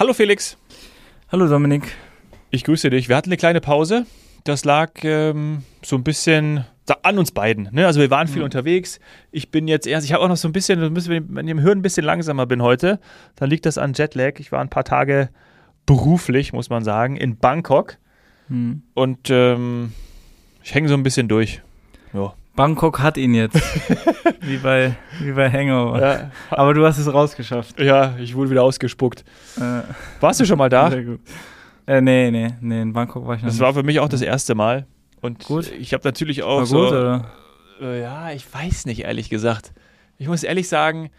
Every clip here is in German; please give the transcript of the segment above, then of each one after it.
Hallo Felix. Hallo Dominik. Ich grüße dich. Wir hatten eine kleine Pause. Das lag ähm, so ein bisschen an uns beiden. Ne? Also wir waren viel mhm. unterwegs. Ich bin jetzt erst, ich habe auch noch so ein bisschen, wenn ich im Hören ein bisschen langsamer bin heute, dann liegt das an Jetlag. Ich war ein paar Tage beruflich, muss man sagen, in Bangkok. Mhm. Und ähm, ich hänge so ein bisschen durch. Ja. Bangkok hat ihn jetzt. wie, bei, wie bei Hangover. Ja. Aber du hast es rausgeschafft. Ja, ich wurde wieder ausgespuckt. Äh, Warst du schon mal da? Sehr gut. Äh, nee, nee, nee, in Bangkok war ich noch Das nicht. war für mich auch das erste Mal. Und gut. ich habe natürlich auch war so. Gut, oder? Äh, ja, ich weiß nicht, ehrlich gesagt. Ich muss ehrlich sagen,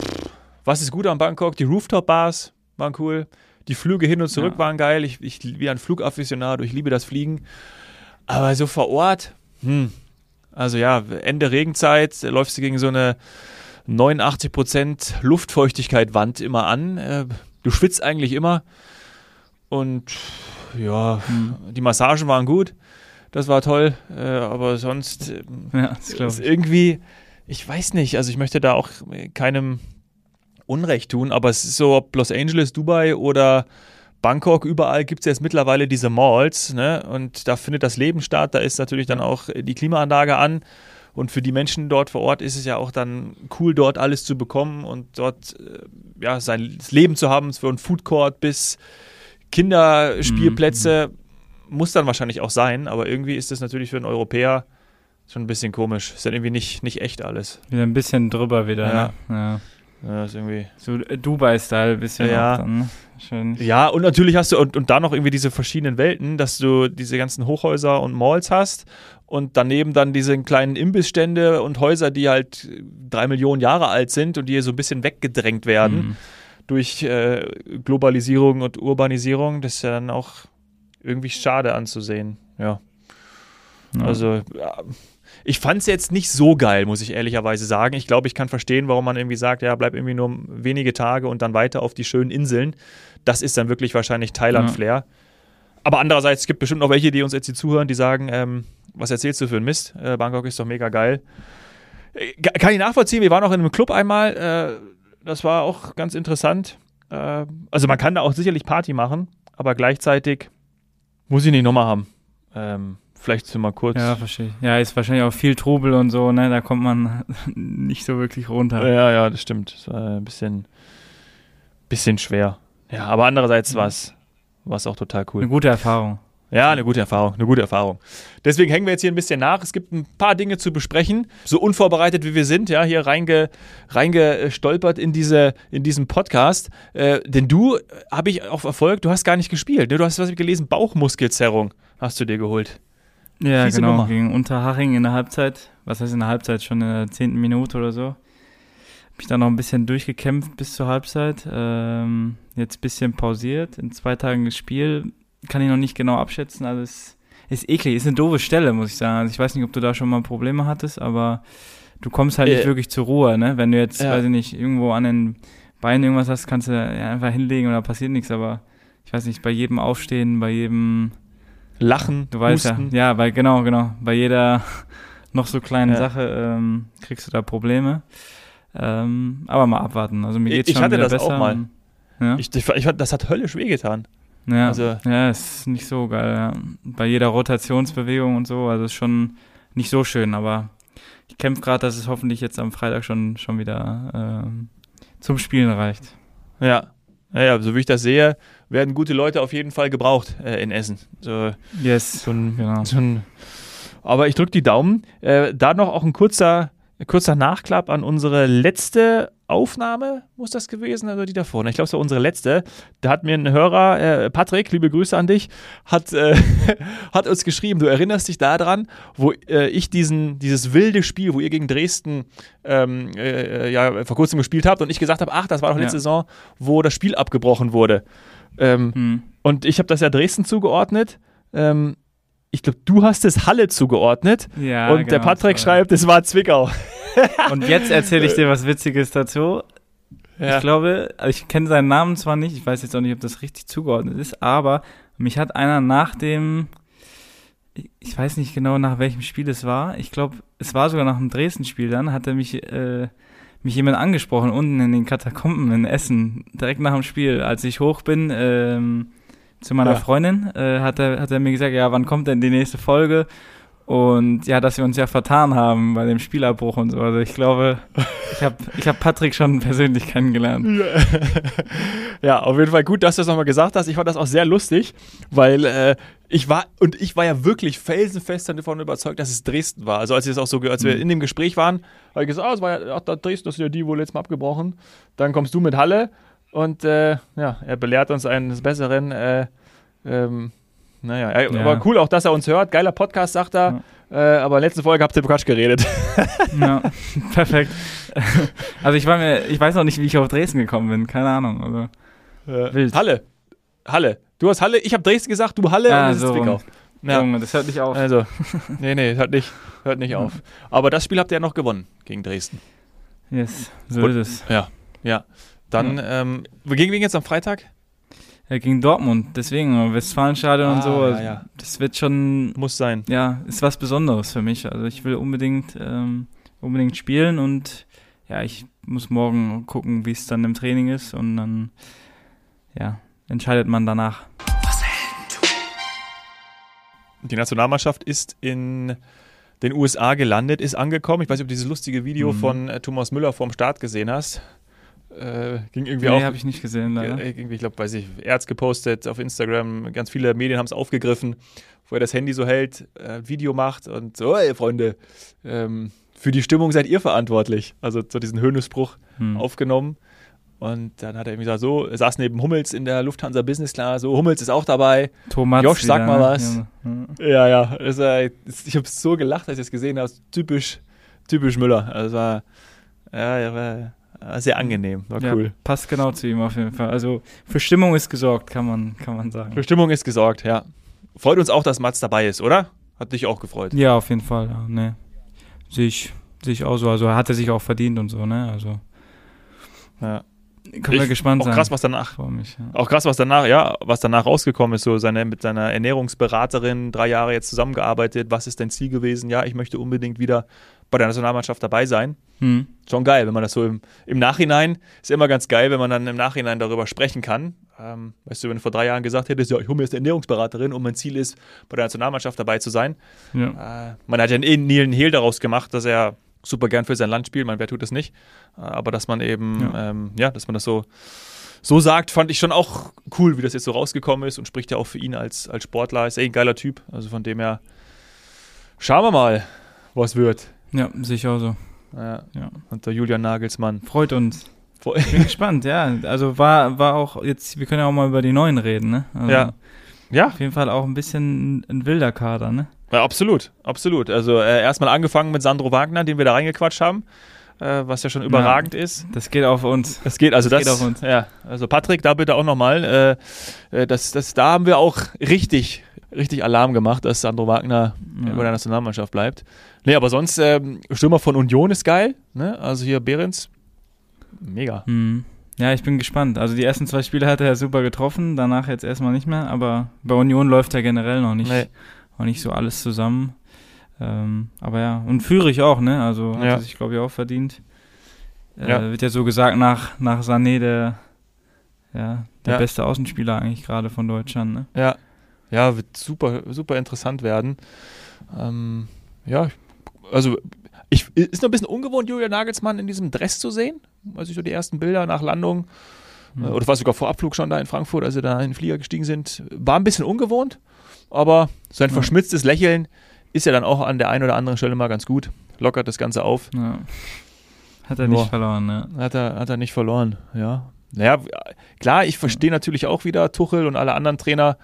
pff, was ist gut an Bangkok? Die Rooftop-Bars waren cool. Die Flüge hin und zurück ja. waren geil. Ich, ich bin ein Flugafficionado, ich liebe das Fliegen. Aber so vor Ort, hm. Also ja, Ende Regenzeit läufst du gegen so eine 89% Luftfeuchtigkeit Wand immer an. Äh, du schwitzt eigentlich immer. Und ja, hm. die Massagen waren gut. Das war toll. Äh, aber sonst äh, ja, ist irgendwie, ich weiß nicht, also ich möchte da auch keinem Unrecht tun, aber es ist so, ob Los Angeles, Dubai oder Bangkok, überall gibt es jetzt mittlerweile diese Malls, ne? Und da findet das Leben statt. Da ist natürlich dann auch die Klimaanlage an. Und für die Menschen dort vor Ort ist es ja auch dann cool, dort alles zu bekommen und dort äh, ja, sein Leben zu haben, von Food Court bis Kinderspielplätze. Mhm. Muss dann wahrscheinlich auch sein, aber irgendwie ist das natürlich für einen Europäer schon ein bisschen komisch. Ist dann irgendwie nicht, nicht echt alles. Wieder ein bisschen drüber wieder. Ja. Ne? ja. Ja, ist irgendwie. So äh, Dubai-Style bisschen. Ja. Dann, ne? Ja, und natürlich hast du, und, und da noch irgendwie diese verschiedenen Welten, dass du diese ganzen Hochhäuser und Malls hast und daneben dann diese kleinen Imbissstände und Häuser, die halt drei Millionen Jahre alt sind und die hier so ein bisschen weggedrängt werden mhm. durch äh, Globalisierung und Urbanisierung. Das ist ja dann auch irgendwie schade anzusehen. Ja. ja. Also, ja ich fand es jetzt nicht so geil, muss ich ehrlicherweise sagen. Ich glaube, ich kann verstehen, warum man irgendwie sagt, ja, bleib irgendwie nur wenige Tage und dann weiter auf die schönen Inseln. Das ist dann wirklich wahrscheinlich Thailand-Flair. Ja. Aber andererseits, es gibt bestimmt noch welche, die uns jetzt hier zuhören, die sagen, ähm, was erzählst du für ein Mist? Äh, Bangkok ist doch mega geil. Äh, kann ich nachvollziehen, wir waren auch in einem Club einmal, äh, das war auch ganz interessant. Äh, also man kann da auch sicherlich Party machen, aber gleichzeitig muss ich nicht nochmal haben. Ähm, vielleicht so mal kurz. Ja, verstehe. Ja, ist wahrscheinlich auch viel Trubel und so, ne? Da kommt man nicht so wirklich runter. Ja, ja, das stimmt. Das war ein bisschen, bisschen schwer. Ja, aber andererseits war es auch total cool. Eine gute Erfahrung. Ja, eine gute Erfahrung, eine gute Erfahrung. Deswegen hängen wir jetzt hier ein bisschen nach. Es gibt ein paar Dinge zu besprechen, so unvorbereitet wie wir sind, ja, hier reinge, reingestolpert in, diese, in diesen Podcast. Äh, denn du, äh, habe ich auch verfolgt, du hast gar nicht gespielt. Ne? Du hast was gelesen, Bauchmuskelzerrung hast du dir geholt. Ja, Fiese genau, Nummer. gegen Unterhaching in der Halbzeit. Was heißt in der Halbzeit? Schon in der zehnten Minute oder so. Hab mich dann noch ein bisschen durchgekämpft bis zur Halbzeit. Ähm, jetzt ein bisschen pausiert. In zwei Tagen das Spiel kann ich noch nicht genau abschätzen. Also es ist eklig, ist eine doofe Stelle, muss ich sagen. Also ich weiß nicht, ob du da schon mal Probleme hattest, aber du kommst halt äh, nicht wirklich zur Ruhe, ne? Wenn du jetzt, ja. weiß ich nicht, irgendwo an den Beinen irgendwas hast, kannst du ja einfach hinlegen und da passiert nichts, aber ich weiß nicht, bei jedem Aufstehen, bei jedem Lachen, du weißt Husten. ja, ja, bei genau, genau, bei jeder noch so kleinen ja. Sache ähm, kriegst du da Probleme. Ähm, aber mal abwarten. Also mir geht's ich, schon hatte wieder das besser. auch mal. Ja? Ich, ich, ich, das hat höllisch wehgetan. Ja, also, ja, ist nicht so geil. Ja. Bei jeder Rotationsbewegung und so, also ist schon nicht so schön, aber ich kämpfe gerade, dass es hoffentlich jetzt am Freitag schon, schon wieder ähm, zum Spielen reicht. Ja, naja, so wie ich das sehe, werden gute Leute auf jeden Fall gebraucht äh, in Essen. So, yes, so ein, genau. So ein, aber ich drücke die Daumen. Äh, da noch auch ein kurzer, kurzer Nachklapp an unsere letzte Aufnahme, muss das gewesen, oder die davor? Ich glaube, es war unsere letzte. Da hat mir ein Hörer, äh, Patrick, liebe Grüße an dich, hat, äh, hat uns geschrieben, du erinnerst dich daran, wo äh, ich diesen, dieses wilde Spiel, wo ihr gegen Dresden ähm, äh, ja, vor kurzem gespielt habt und ich gesagt habe, ach, das war doch letzte ja. Saison, wo das Spiel abgebrochen wurde. Ähm, hm. Und ich habe das ja Dresden zugeordnet. Ähm, ich glaube, du hast es Halle zugeordnet. Ja, und genau, der Patrick schreibt, es war Zwickau. und jetzt erzähle ich dir was Witziges dazu. Ja. Ich glaube, also ich kenne seinen Namen zwar nicht, ich weiß jetzt auch nicht, ob das richtig zugeordnet ist, aber mich hat einer nach dem, ich weiß nicht genau nach welchem Spiel es war, ich glaube, es war sogar nach dem Dresden-Spiel dann, hat er mich äh, mich jemand angesprochen unten in den Katakomben in Essen, direkt nach dem Spiel, als ich hoch bin ähm, zu meiner ja. Freundin, äh, hat, er, hat er mir gesagt, ja, wann kommt denn die nächste Folge? Und ja, dass wir uns ja vertan haben bei dem Spielabbruch und so. Also ich glaube, ich habe ich hab Patrick schon persönlich kennengelernt. Ja, auf jeden Fall gut, dass du das nochmal gesagt hast. Ich fand das auch sehr lustig, weil äh, ich war, und ich war ja wirklich felsenfest davon überzeugt, dass es Dresden war. Also als, ich das auch so, als wir mhm. in dem Gespräch waren, habe ich gesagt, ah, es war ja ach, Dresden, das ist ja die wohl letztes Mal abgebrochen. Dann kommst du mit Halle und äh, ja, er belehrt uns eines Besseren. Äh, ähm, naja, ja. aber cool auch, dass er uns hört. Geiler Podcast, sagt er. Ja. Äh, aber in der letzten Folge habt ihr Quatsch geredet. ja, perfekt. Also ich war mir, ich weiß noch nicht, wie ich auf Dresden gekommen bin. Keine Ahnung. Also, äh, wild. Halle. Halle. Du hast Halle, ich habe Dresden gesagt, du Halle ja, und so Zwickau. Ja. Junge, das hört nicht auf. Also, nee, nee, hört nicht, hört nicht auf. Aber das Spiel habt ihr ja noch gewonnen gegen Dresden. Yes, so und, ist es. Ja, ja. Dann, ähm, gegen wen jetzt am Freitag? Ja, gegen Dortmund, deswegen, Westfalenstadion ah, und so. Ja, ja. Das wird schon. Muss sein. Ja, ist was Besonderes für mich. Also ich will unbedingt, ähm, unbedingt spielen und ja, ich muss morgen gucken, wie es dann im Training ist und dann, ja, entscheidet man danach. Die Nationalmannschaft ist in den USA gelandet, ist angekommen. Ich weiß nicht, ob du dieses lustige Video mhm. von äh, Thomas Müller vorm Start gesehen hast. Äh, ging irgendwie nee, habe ich nicht gesehen, leider. Irgendwie, ich glaube, weiß ich, Erz gepostet auf Instagram. Ganz viele Medien haben es aufgegriffen, wo er das Handy so hält, äh, Video macht und so, ey, Freunde, ähm, für die Stimmung seid ihr verantwortlich. Also so diesen Höhnespruch hm. aufgenommen. Und dann hat er irgendwie gesagt, so, er saß neben Hummels in der Lufthansa Business Class, so, Hummels ist auch dabei. Thomas Josh, sag mal was. Ja, ja, ja ist, äh, ich habe so gelacht, als ich es gesehen habe. Typisch, typisch Müller. Also war, ja, ja, war sehr angenehm, war ja, cool. Passt genau zu ihm auf jeden Fall. Also für Stimmung ist gesorgt, kann man, kann man sagen. Für Stimmung ist gesorgt, ja. Freut uns auch, dass Mats dabei ist, oder? Hat dich auch gefreut. Ja, auf jeden Fall, ja, ne. Sehe ich, auch so. Also hat er sich auch verdient und so, ne? Also. Ja. Können wir gespannt auch sein. Auch krass, was danach. Mich, ja. Auch krass, was danach, ja, was danach rausgekommen ist. So seine, mit seiner Ernährungsberaterin drei Jahre jetzt zusammengearbeitet. Was ist dein Ziel gewesen? Ja, ich möchte unbedingt wieder bei der Nationalmannschaft dabei sein. Hm. Schon geil, wenn man das so im, im Nachhinein, ist immer ganz geil, wenn man dann im Nachhinein darüber sprechen kann. Ähm, weißt du, wenn du vor drei Jahren gesagt hättest, ja, ich hole mir jetzt eine Ernährungsberaterin und mein Ziel ist, bei der Nationalmannschaft dabei zu sein. Ja. Äh, man hat ja eh Neil Hehl daraus gemacht, dass er super gern für sein Land spielt, man, wer tut das nicht? Äh, aber dass man eben, ja. Ähm, ja, dass man das so, so sagt, fand ich schon auch cool, wie das jetzt so rausgekommen ist und spricht ja auch für ihn als, als Sportler. Ist eh ein geiler Typ. Also von dem her, schauen wir mal, was wird. Ja, sicher so. Ja. ja. Und der Julian Nagelsmann. Freut uns. Ich bin gespannt, ja. Also war, war auch jetzt, wir können ja auch mal über die neuen reden, ne? Also ja. Ja. Auf jeden Fall auch ein bisschen ein wilder Kader, ne? Ja, absolut, absolut. Also äh, erstmal angefangen mit Sandro Wagner, den wir da reingequatscht haben, äh, was ja schon überragend ja, ist. Das geht auf uns. Das geht, also das, das geht auf uns. Ja, also Patrick, da bitte auch nochmal. Äh, äh, das, das, da haben wir auch richtig, richtig Alarm gemacht, dass Sandro Wagner ja. bei der Nationalmannschaft bleibt. Nee, aber sonst, ähm, Stürmer von Union ist geil, ne? Also hier Behrens, mega. Mhm. Ja, ich bin gespannt. Also die ersten zwei Spiele hat er super getroffen, danach jetzt erstmal nicht mehr, aber bei Union läuft er generell noch nicht. Nee auch nicht so alles zusammen. Ähm, aber ja, und Führig auch, ne? Also hat ja. er sich, glaube ich, auch verdient. Äh, ja. Wird ja so gesagt, nach, nach Sané der, ja, der ja. beste Außenspieler eigentlich gerade von Deutschland, ne? Ja. Ja, wird super, super interessant werden. Ähm, ja, also ich, ist noch ein bisschen ungewohnt, Julian Nagelsmann in diesem Dress zu sehen. Also ich so die ersten Bilder nach Landung, mhm. oder war sogar vor Abflug schon da in Frankfurt, als sie da in den Flieger gestiegen sind. War ein bisschen ungewohnt aber sein verschmitztes Lächeln ist ja dann auch an der einen oder anderen Stelle mal ganz gut. Lockert das Ganze auf. Ja. Hat er nicht Boah. verloren, ne? Hat er, hat er nicht verloren, ja. Naja, klar, ich verstehe natürlich auch wieder Tuchel und alle anderen Trainer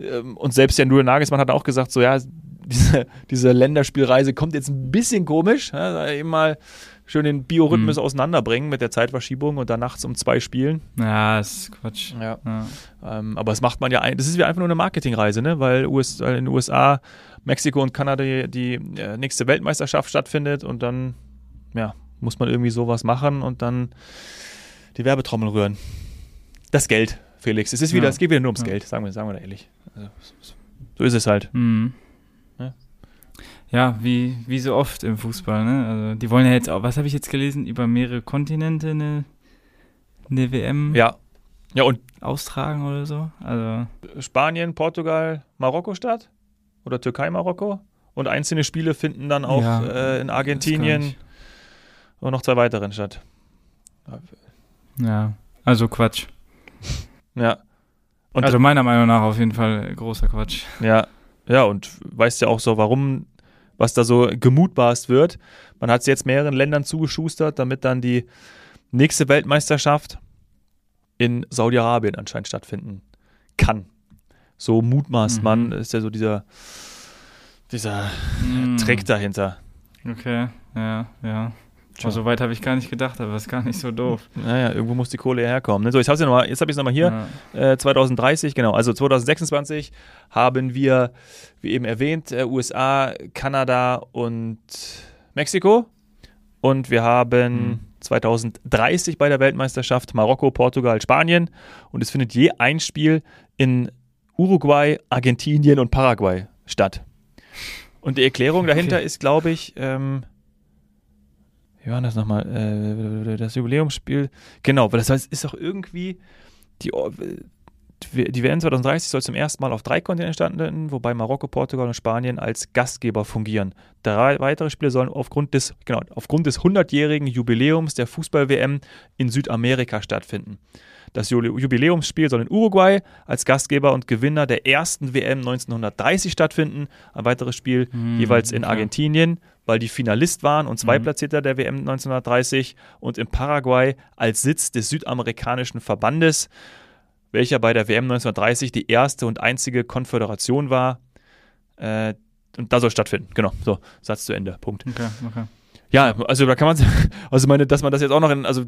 ähm, und selbst der Null Nagelsmann hat auch gesagt, so ja, diese, diese Länderspielreise kommt jetzt ein bisschen komisch. Ja, eben mal schön den Biorhythmus mhm. auseinanderbringen mit der Zeitverschiebung und dann nachts um zwei spielen. Ja, das ist Quatsch. Ja. ja. Ähm, aber das macht man ja, ein, das ist wie einfach nur eine Marketingreise, ne? weil US, in den USA, Mexiko und Kanada die, die äh, nächste Weltmeisterschaft stattfindet und dann ja, muss man irgendwie sowas machen und dann die Werbetrommel rühren. Das Geld, Felix. Es ist wieder, ja. es geht wieder nur ums. Geld, sagen wir, sagen wir da ehrlich. Also, so ist es halt. Mhm. Ja, wie, wie so oft im Fußball, ne? Also die wollen ja jetzt auch, was habe ich jetzt gelesen, über mehrere Kontinente eine, eine WM ja. Ja, und austragen oder so. Also Spanien, Portugal, Marokko statt? Oder Türkei, Marokko? Und einzelne Spiele finden dann auch ja, äh, in Argentinien und noch zwei weiteren statt. Ja, also Quatsch. ja. Und also meiner Meinung nach auf jeden Fall großer Quatsch. Ja, ja, und weißt ja auch so, warum, was da so gemutmaßt wird. Man hat es jetzt mehreren Ländern zugeschustert, damit dann die nächste Weltmeisterschaft in Saudi-Arabien anscheinend stattfinden kann. So mutmaßt mhm. man, ist ja so dieser, dieser mhm. Trick dahinter. Okay, ja, ja. Tja. So weit habe ich gar nicht gedacht, aber das ist gar nicht so doof. Naja, irgendwo muss die Kohle herkommen. Ne? So, jetzt habe ich es nochmal hier. Ja. Äh, 2030, genau. Also 2026 haben wir, wie eben erwähnt, äh, USA, Kanada und Mexiko. Und wir haben mhm. 2030 bei der Weltmeisterschaft Marokko, Portugal, Spanien. Und es findet je ein Spiel in Uruguay, Argentinien und Paraguay statt. Und die Erklärung dahinter okay. ist, glaube ich, ähm, wie war das nochmal? Äh, das Jubiläumsspiel. Genau, weil das heißt, ist doch irgendwie die, die WM 2030 soll zum ersten Mal auf drei Kontinenten stattfinden, wobei Marokko, Portugal und Spanien als Gastgeber fungieren. Drei weitere Spiele sollen aufgrund des, genau, aufgrund des 100-jährigen Jubiläums der Fußball-WM in Südamerika stattfinden. Das Jubiläumsspiel soll in Uruguay als Gastgeber und Gewinner der ersten WM 1930 stattfinden. Ein weiteres Spiel hm, jeweils in okay. Argentinien, weil die Finalist waren und Zweitplatzierter hm. der WM 1930 und in Paraguay als Sitz des südamerikanischen Verbandes welcher bei der WM 1930 die erste und einzige Konföderation war. Äh, und da soll stattfinden. Genau, so, Satz zu Ende. Punkt. Okay, okay. Ja, also da kann man, also meine, dass man das jetzt auch noch in, also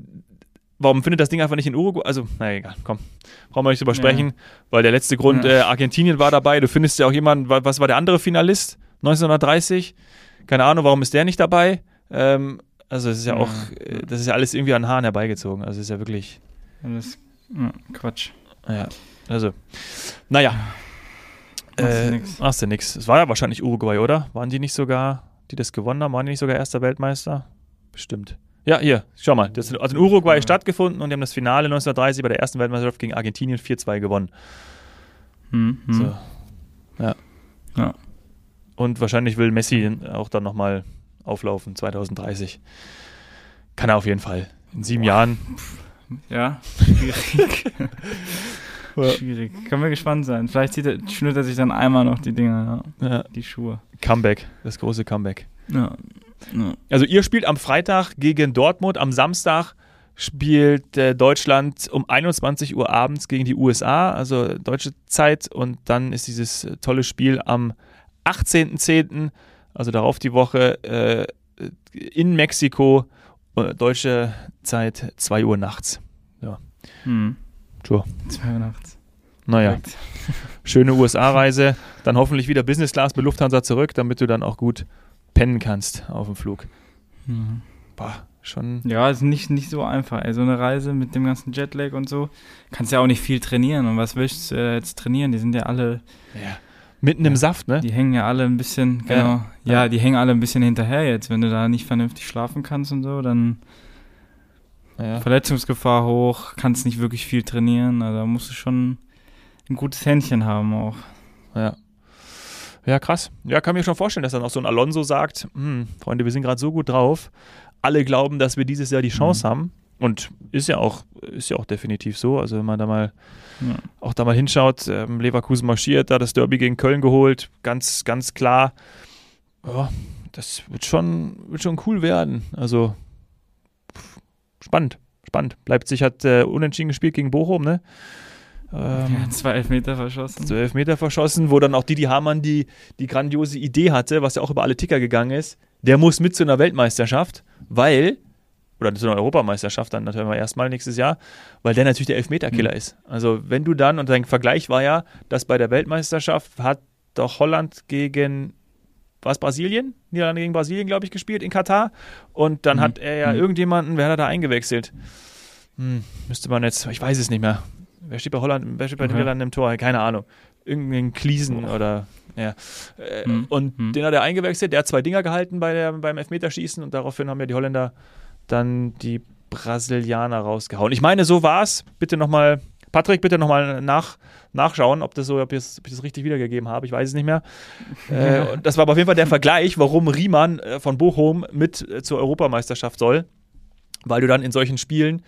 warum findet das Ding einfach nicht in Uruguay? Also, naja, egal, komm. Brauchen wir nicht drüber sprechen, ja. weil der letzte Grund, ja. äh, Argentinien war dabei. Du findest ja auch jemanden, was war der andere Finalist? 1930? Keine Ahnung, warum ist der nicht dabei? Ähm, also, es ist ja, ja auch, äh, das ist ja alles irgendwie an Haaren herbeigezogen. Also, es ist ja wirklich. Das, Quatsch. Ja, also, naja. Äh, Machst du nix. Es war ja wahrscheinlich Uruguay, oder? Waren die nicht sogar, die das gewonnen haben, waren die nicht sogar erster Weltmeister? Bestimmt. Ja, hier, schau mal. Das hat also in Uruguay ja. stattgefunden und die haben das Finale 1930 bei der ersten Weltmeisterschaft gegen Argentinien 4-2 gewonnen. Hm, hm. So. Ja. ja. Und wahrscheinlich will Messi auch dann nochmal auflaufen, 2030. Kann er auf jeden Fall. In sieben Boah. Jahren ja, schwierig. schwierig. Können wir gespannt sein. Vielleicht er, schnürt er sich dann einmal noch die Dinger, ja. ja. die Schuhe. Comeback, das große Comeback. Ja. ja. Also ihr spielt am Freitag gegen Dortmund, am Samstag spielt äh, Deutschland um 21 Uhr abends gegen die USA, also deutsche Zeit. Und dann ist dieses äh, tolle Spiel am 18.10., also darauf die Woche, äh, in Mexiko äh, deutsche Zeit 2 Uhr nachts. Ja. Hm. Sure. 2 Uhr nachts. Naja, schöne USA-Reise. Dann hoffentlich wieder Business Class mit Lufthansa zurück, damit du dann auch gut pennen kannst auf dem Flug. Mhm. Boah, schon. Ja, ist nicht, nicht so einfach. Also eine Reise mit dem ganzen Jetlag und so. Kannst ja auch nicht viel trainieren. Und was willst du äh, jetzt trainieren? Die sind ja alle. Ja Mitten ja, im Saft, ne? Die hängen ja alle ein bisschen, genau. Ja, ja, die hängen alle ein bisschen hinterher jetzt. Wenn du da nicht vernünftig schlafen kannst und so, dann ja. Verletzungsgefahr hoch, kannst nicht wirklich viel trainieren. Also da musst du schon ein gutes Händchen haben auch. Ja. Ja, krass. Ja, kann mir schon vorstellen, dass dann auch so ein Alonso sagt, hm, Freunde, wir sind gerade so gut drauf. Alle glauben, dass wir dieses Jahr die Chance mhm. haben. Und ist ja auch, ist ja auch definitiv so. Also wenn man da mal ja. auch da mal hinschaut, ähm, Leverkusen marschiert, da das Derby gegen Köln geholt, ganz, ganz klar. Ja, das wird schon, wird schon cool werden. Also spannend, spannend. Leipzig hat äh, unentschieden gespielt gegen Bochum, ne? Ähm, ja, zwei Elfmeter verschossen. Zwei Elfmeter verschossen, wo dann auch Didi Hamann die, die grandiose Idee hatte, was ja auch über alle Ticker gegangen ist. Der muss mit zu einer Weltmeisterschaft, weil oder zu einer Europameisterschaft dann natürlich erstmal nächstes Jahr, weil der natürlich der Elfmeterkiller mhm. ist. Also wenn du dann, und dein Vergleich war ja, dass bei der Weltmeisterschaft hat doch Holland gegen, was Brasilien? Niederlande gegen Brasilien, glaube ich, gespielt in Katar. Und dann mhm. hat er ja mhm. irgendjemanden, wer hat er da eingewechselt? Hm, müsste man jetzt, ich weiß es nicht mehr. Wer steht bei Holland, wer steht bei okay. den Niederlanden im Tor? Keine Ahnung. irgendeinen Kliesen oh. oder ja. Äh, hm. Und hm. den hat er eingewechselt, der hat zwei Dinger gehalten bei der, beim Elfmeterschießen und daraufhin haben ja die Holländer dann die Brasilianer rausgehauen. Ich meine, so war es. Bitte nochmal, Patrick, bitte nochmal nach, nachschauen, ob, das so, ob, ich das, ob ich das richtig wiedergegeben habe. Ich weiß es nicht mehr. äh, das war aber auf jeden Fall der Vergleich, warum Riemann äh, von Bochum mit äh, zur Europameisterschaft soll. Weil du dann in solchen Spielen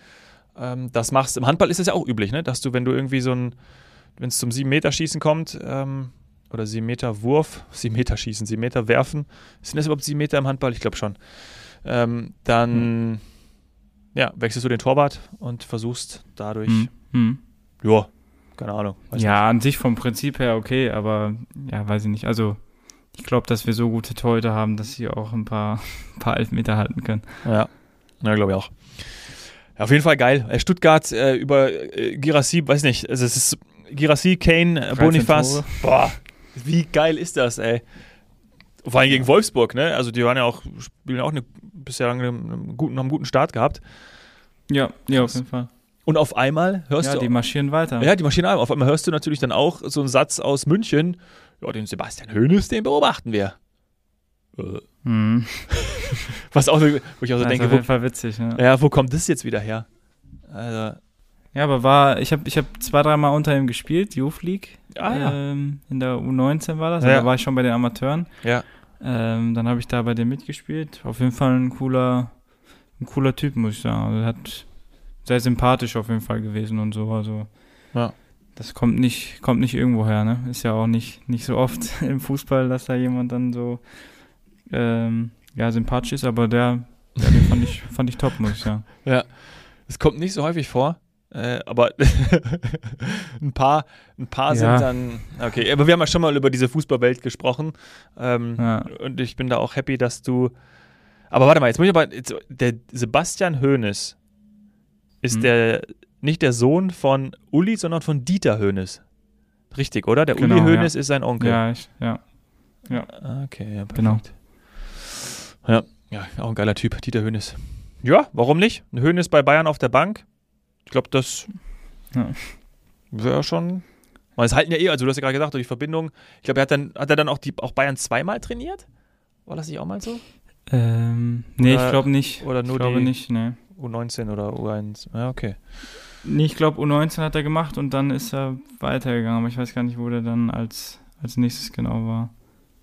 ähm, das machst. Im Handball ist es ja auch üblich, ne? dass du, wenn du irgendwie so ein, wenn es zum 7-Meter-Schießen kommt, ähm, oder 7-Meter-Wurf, 7-Meter-Schießen, 7-Meter-Werfen, sind das überhaupt 7 Meter im Handball? Ich glaube schon. Ähm, dann hm. ja, wechselst du den Torwart und versuchst dadurch, hm. Hm. ja, keine Ahnung. Ja, nicht. an sich vom Prinzip her okay, aber ja, weiß ich nicht. Also ich glaube, dass wir so gute Torhüter haben, dass sie auch ein paar, ein paar Elfmeter halten können. Ja, ja glaube ich auch. Ja, auf jeden Fall geil. Äh, Stuttgart äh, über äh, Girassi, weiß nicht, also es ist Girassi, Kane, Bonifaz. Boah, wie geil ist das, ey? Vor allem gegen Wolfsburg, ne? Also die waren ja auch, spielen auch eine, bisher einen guten, einen guten Start gehabt. Ja, ja, auf jeden Fall. Und auf einmal hörst ja, du. Ja, die marschieren weiter. Ja, die marschieren weiter. Auf einmal hörst du natürlich dann auch so einen Satz aus München. Ja, den Sebastian Hoeneß, den beobachten wir. Hm. Was auch, wo ich auch so das denke. Ist auf jeden Fall witzig, ja. Ja, wo kommt das jetzt wieder her? Also. Ja, aber war, ich habe ich hab zwei, dreimal unter ihm gespielt, Youth League. Ah, ja. Ähm, in der U19 war das, ja. da war ich schon bei den Amateuren. Ja. Ähm, dann habe ich da bei dem mitgespielt. Auf jeden Fall ein cooler, ein cooler Typ, muss ich sagen. Also hat sehr sympathisch auf jeden Fall gewesen und so. Also ja. das kommt nicht, kommt nicht irgendwo her, ne? Ist ja auch nicht, nicht so oft im Fußball, dass da jemand dann so ähm, ja, sympathisch ist, aber der, der den fand ich, fand ich top, muss ich sagen. Ja. Es kommt nicht so häufig vor. Äh, aber ein paar, ein paar ja. sind dann. Okay, aber wir haben ja schon mal über diese Fußballwelt gesprochen. Ähm, ja. Und ich bin da auch happy, dass du. Aber warte mal, jetzt muss ich aber. Jetzt, der Sebastian Hoeneß ist hm. der nicht der Sohn von Uli, sondern von Dieter Hoeneß. Richtig, oder? Der genau, Uli Hoeneß ja. ist sein Onkel. Ja, ich, ja. ja. Okay, ja, genau. perfekt. Genau. Ja, ja, auch ein geiler Typ, Dieter Hoeneß. Ja, warum nicht? Ein Hoeneß bei Bayern auf der Bank ich glaube, das ja. wäre schon. Weil es halten ja eh, also du hast ja gerade gesagt, die Verbindung. Ich glaube, er hat dann, hat er dann auch, die, auch Bayern zweimal trainiert? War das nicht auch mal so? Ähm, nee, oder, ich glaube nicht. Oder nur ich glaube die nicht, nee. U19 oder U1. Ja, okay. Nee, ich glaube U19 hat er gemacht und dann ist er weitergegangen, aber ich weiß gar nicht, wo der dann als, als nächstes genau war.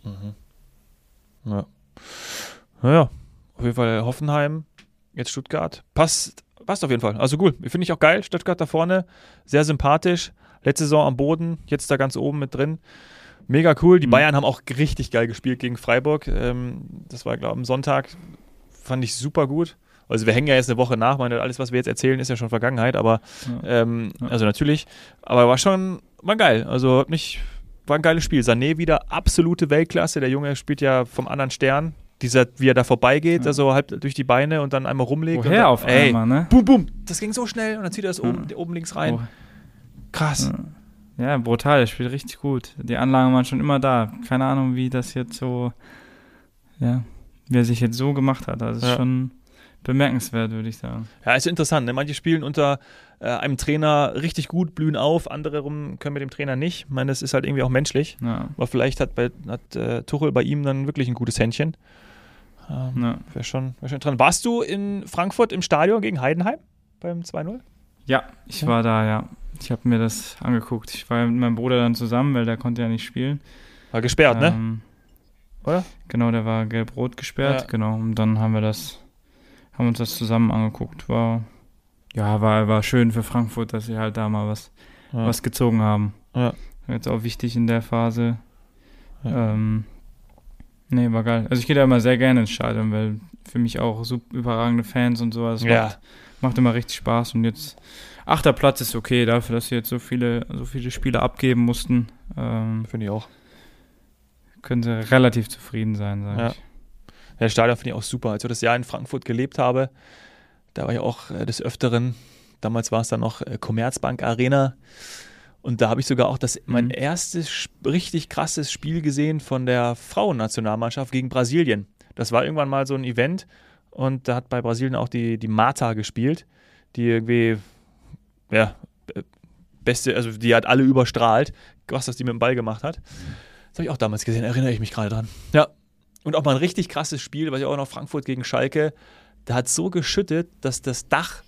Mhm. Ja. Naja, auf jeden Fall Hoffenheim, jetzt Stuttgart. Passt passt auf jeden Fall. Also cool. Finde ich auch geil. Stuttgart da vorne. Sehr sympathisch. Letzte Saison am Boden, jetzt da ganz oben mit drin. Mega cool. Die mhm. Bayern haben auch richtig geil gespielt gegen Freiburg. Ähm, das war, glaube ich, am Sonntag. Fand ich super gut. Also wir hängen ja jetzt eine Woche nach, meine, alles, was wir jetzt erzählen, ist ja schon Vergangenheit, aber ja. Ähm, ja. also natürlich. Aber war schon, war geil. Also hat mich, war ein geiles Spiel. Sané wieder absolute Weltklasse. Der Junge spielt ja vom anderen Stern dieser, wie er da vorbeigeht, ja. also halb durch die Beine und dann einmal rumlegt. Woher dann, auf ey, einmal, ne? Boom, boom. Das ging so schnell und dann zieht er das ja. oben, oben links rein. Oh. Krass. Ja. ja, brutal. Er spielt richtig gut. Die Anlagen waren schon immer da. Keine Ahnung, wie das jetzt so, ja, wie er sich jetzt so gemacht hat. Das ist ja. schon bemerkenswert, würde ich sagen. Ja, ist interessant. Ne? Manche spielen unter äh, einem Trainer richtig gut, blühen auf, andere können mit dem Trainer nicht. Ich meine, das ist halt irgendwie auch menschlich. Ja. Aber vielleicht hat, bei, hat äh, Tuchel bei ihm dann wirklich ein gutes Händchen. Ähm, ja. Wäre schon, wär schon dran. Warst du in Frankfurt im Stadion gegen Heidenheim beim 2-0? Ja, ich ja. war da, ja. Ich habe mir das angeguckt. Ich war mit meinem Bruder dann zusammen, weil der konnte ja nicht spielen. War gesperrt, ne? ähm, ne? Oder? Genau, der war gelb-rot gesperrt, ja. genau. Und dann haben wir das, haben uns das zusammen angeguckt. War, ja, war, war schön für Frankfurt, dass sie halt da mal was, ja. was gezogen haben. Ja. Jetzt auch wichtig in der Phase. Ähm, Nee, war geil. Also ich gehe da immer sehr gerne ins Stadion, weil für mich auch super überragende Fans und sowas. Ja. Macht, macht immer richtig Spaß und jetzt achter Platz ist okay dafür, dass sie jetzt so viele, so viele Spiele abgeben mussten. Ähm, finde ich auch. Können sie relativ zufrieden sein, sage ja. ich. Ja, das Stadion finde ich auch super. Als ich das Jahr in Frankfurt gelebt habe, da war ich auch äh, des Öfteren, damals war es dann noch äh, Commerzbank Arena. Und da habe ich sogar auch das, mein mhm. erstes richtig krasses Spiel gesehen von der Frauennationalmannschaft gegen Brasilien. Das war irgendwann mal so ein Event und da hat bei Brasilien auch die, die Marta gespielt, die irgendwie, ja, beste, also die hat alle überstrahlt. was das die mit dem Ball gemacht hat. Das habe ich auch damals gesehen, erinnere ich mich gerade dran. Ja. Und auch mal ein richtig krasses Spiel, was ich auch noch Frankfurt gegen Schalke, da hat so geschüttet, dass das Dach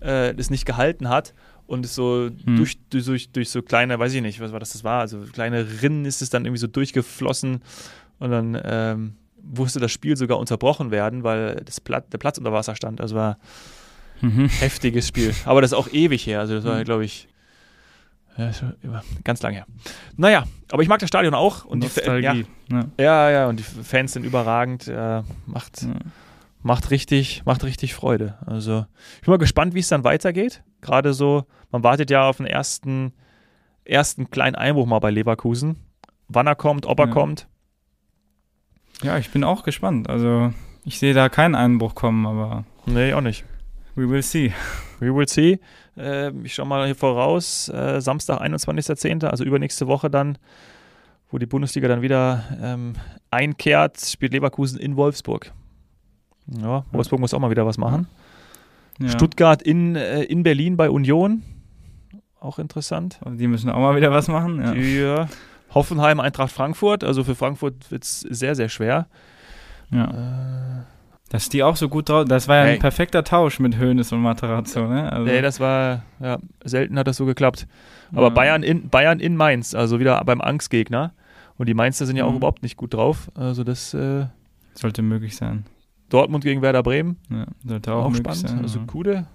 äh, das nicht gehalten hat und es so hm. durch, durch, durch so kleine, weiß ich nicht, was war das, das war, also kleine Rinnen ist es dann irgendwie so durchgeflossen und dann ähm, musste das Spiel sogar unterbrochen werden, weil das Pla der Platz unter Wasser stand. Also war mhm. heftiges Spiel. Aber das ist auch ewig her. Also das war, mhm. glaube ich, ganz lange her. Naja, aber ich mag das Stadion auch. Und Nostalgie. Die, ja, ja, ja, und die Fans sind überragend. Äh, macht, ja. macht, richtig, macht richtig Freude. Also ich bin mal gespannt, wie es dann weitergeht. Gerade so, man wartet ja auf den ersten, ersten kleinen Einbruch mal bei Leverkusen. Wann er kommt, ob er ja. kommt. Ja, ich bin auch gespannt. Also ich sehe da keinen Einbruch kommen, aber. Nee, auch nicht. We will see. We will see. Äh, ich schaue mal hier voraus. Äh, Samstag, 21.10., also übernächste Woche dann, wo die Bundesliga dann wieder ähm, einkehrt, spielt Leverkusen in Wolfsburg. Ja, Wolfsburg muss auch mal wieder was machen. Ja. Stuttgart in, äh, in Berlin bei Union. Auch interessant. Die müssen auch mal wieder was machen. Ja. Die, äh, Hoffenheim, Eintracht Frankfurt. Also für Frankfurt wird es sehr, sehr schwer. Ja. Dass die auch so gut drauf. Das war ja hey. ein perfekter Tausch mit Hoeneß und Materazzo, ne? Also. Nee, das war, ja, selten hat das so geklappt. Aber ja. Bayern, in, Bayern in Mainz, also wieder beim Angstgegner. Und die Mainzer sind ja auch mhm. überhaupt nicht gut drauf. Also das äh, sollte möglich sein. Dortmund gegen Werder Bremen. Ja, sollte auch, auch spannend. Sein, also ja. Kude.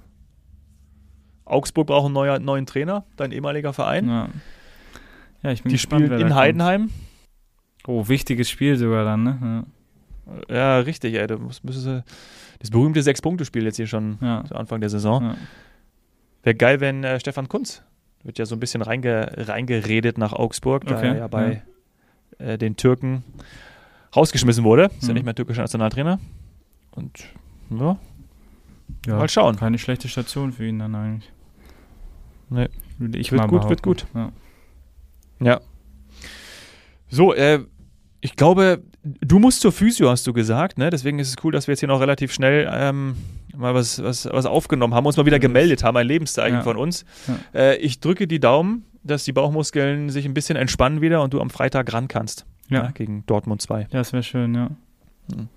Augsburg braucht einen neuen, neuen Trainer, dein ehemaliger Verein. Ja. Ja, ich bin Die gespannt, spielen in Heidenheim. Oh, wichtiges Spiel sogar dann, ne? Ja, ja richtig, ey. Da muss, müsste, das berühmte Sechs-Punkte-Spiel jetzt hier schon ja. zu Anfang der Saison. Ja. Wäre geil, wenn äh, Stefan Kunz wird ja so ein bisschen reinge, reingeredet nach Augsburg, da okay. er ja bei äh, den Türken rausgeschmissen wurde. Ist mhm. ja nicht mehr türkischer Nationaltrainer. Und ja, ja, mal schauen. Keine schlechte Station für ihn dann eigentlich. Nee. Ich wird gut, behaupten. wird gut. Ja. Ja. So, äh, ich glaube, du musst zur Physio, hast du gesagt, ne? Deswegen ist es cool, dass wir jetzt hier noch relativ schnell ähm, mal was, was, was aufgenommen haben, uns mal wieder gemeldet haben, ein Lebenszeichen ja. von uns. Ja. Äh, ich drücke die Daumen, dass die Bauchmuskeln sich ein bisschen entspannen wieder und du am Freitag ran kannst. Ja. ja gegen Dortmund 2. Ja, das wäre schön, ja. Hm.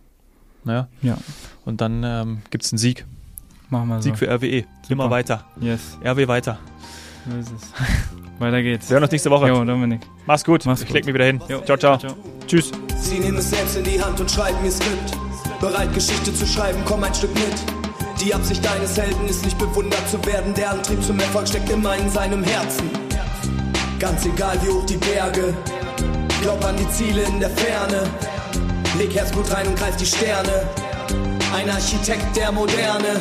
Naja. Ja. Und dann ähm, gibt es einen Sieg. Machen wir so. Sieg für RWE. Super. Immer weiter. Yes. RW weiter. So ist es. Weiter geht's. Wir hören uns nächste Woche. Jo, Dominik. Mach's gut. Mach's ich gut. leg mich wieder hin. Jo. Ciao, ciao, ciao. Tschüss. Sie nehmen es selbst in die Hand und schreiben ihr Skript. Bereit, Geschichte zu schreiben, komm ein Stück mit. Die Absicht deines Helden ist nicht bewundert zu werden. Der Antrieb zum Erfolg steckt immer in seinem Herzen. Ganz egal wie hoch die Berge. Glaub an die Ziele in der Ferne. Leg Herzblut rein und greif die Sterne. Ein Architekt der Moderne.